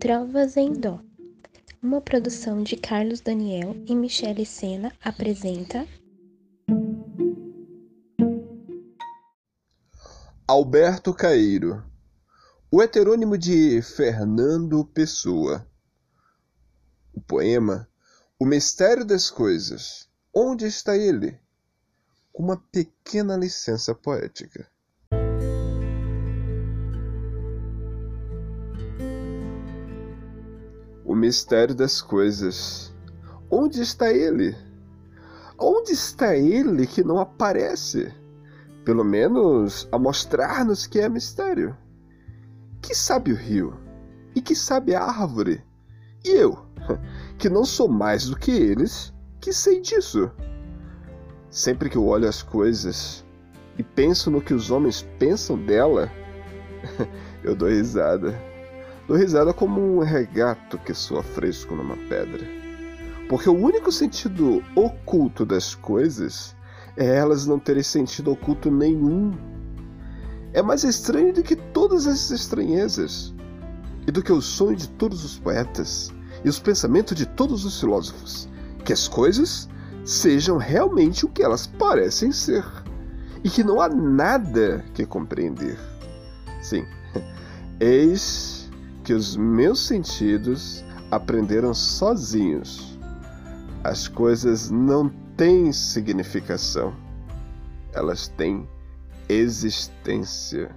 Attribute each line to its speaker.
Speaker 1: Trovas em Dó. Uma produção de Carlos Daniel e Michele Sena apresenta
Speaker 2: Alberto Caeiro O heterônimo de Fernando Pessoa O poema O Mistério das Coisas Onde está ele? Uma pequena licença poética. Mistério das coisas. Onde está ele? Onde está ele que não aparece? Pelo menos a mostrar-nos que é mistério. Que sabe o rio? E que sabe a árvore? E eu, que não sou mais do que eles, que sei disso. Sempre que eu olho as coisas e penso no que os homens pensam dela, eu dou risada. Dou risada como um regato que soa fresco numa pedra. Porque o único sentido oculto das coisas é elas não terem sentido oculto nenhum. É mais estranho do que todas as estranhezas, e do que o sonho de todos os poetas e os pensamentos de todos os filósofos, que as coisas sejam realmente o que elas parecem ser, e que não há nada que compreender. Sim, eis que os meus sentidos aprenderam sozinhos. As coisas não têm significação, elas têm existência.